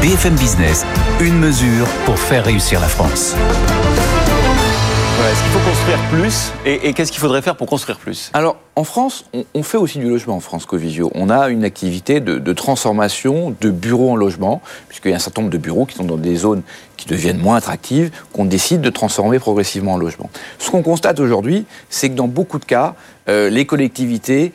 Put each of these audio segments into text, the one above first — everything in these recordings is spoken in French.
BFM Business, une mesure pour faire réussir la France. Est-ce qu'il faut construire plus Et, qu'est-ce qu'il faudrait faire pour construire plus? Alors, en France, on, fait aussi du logement en France, Covisio. On a une activité de, transformation de bureaux en logement, puisqu'il y a un certain nombre de bureaux qui sont dans des zones qui deviennent moins attractives, qu'on décide de transformer progressivement en logement. Ce qu'on constate aujourd'hui, c'est que dans beaucoup de cas, euh, les collectivités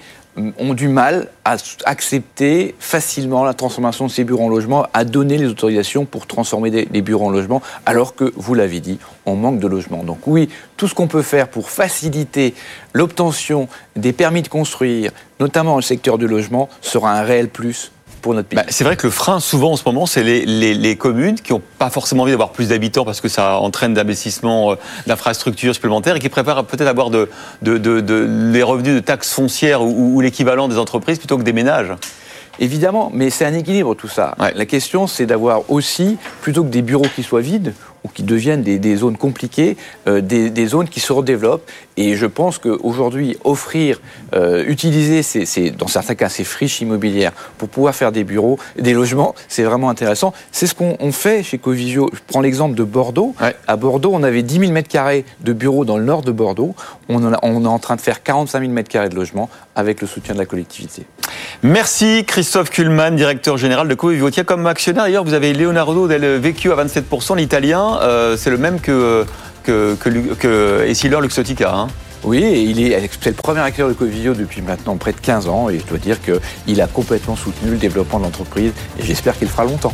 ont du mal à accepter facilement la transformation de ces bureaux en logement, à donner les autorisations pour transformer des, bureaux en logement, alors que, vous l'avez dit, on manque de logement. Donc oui, tout ce qu'on peut faire pour faciliter l'obtention des permis de construire, notamment dans le secteur du logement, sera un réel plus bah, c'est vrai que le frein, souvent en ce moment, c'est les, communes qui n'ont pas forcément envie d'avoir plus d'habitants parce que ça entraîne d'investissements euh, d'infrastructures supplémentaires et qui préfèrent peut-être avoir de, les revenus de taxes foncières ou, l'équivalent des entreprises plutôt que des ménages. Évidemment, mais c'est un équilibre tout ça. La question, c'est d'avoir aussi, plutôt que des bureaux qui soient vides, ou qui deviennent des, zones compliquées, euh, des, zones qui se redéveloppent. Et je pense qu'aujourd'hui, offrir, euh, utiliser, ces, dans certains cas, ces friches immobilières pour pouvoir faire des bureaux, des logements, c'est vraiment intéressant. C'est ce qu'on fait chez Covisio. Je prends l'exemple de Bordeaux. À Bordeaux, on avait 10 000 m2 de bureaux dans le nord de Bordeaux. On, on est en train de faire 45 000 m2 de logements avec le soutien de la collectivité. Merci Christophe Kuhlmann, directeur général de Covivio. Tiens, comme actionnaire, d'ailleurs, vous avez Leonardo Del Vecchio à 27%, l'italien. Euh, c'est le même que, que, que Luxotica. Hein. Oui, il est, c'est le premier acteur de Covivio depuis maintenant près de 15 ans et je dois dire qu'il a complètement soutenu le développement de l'entreprise et j'espère qu'il fera longtemps.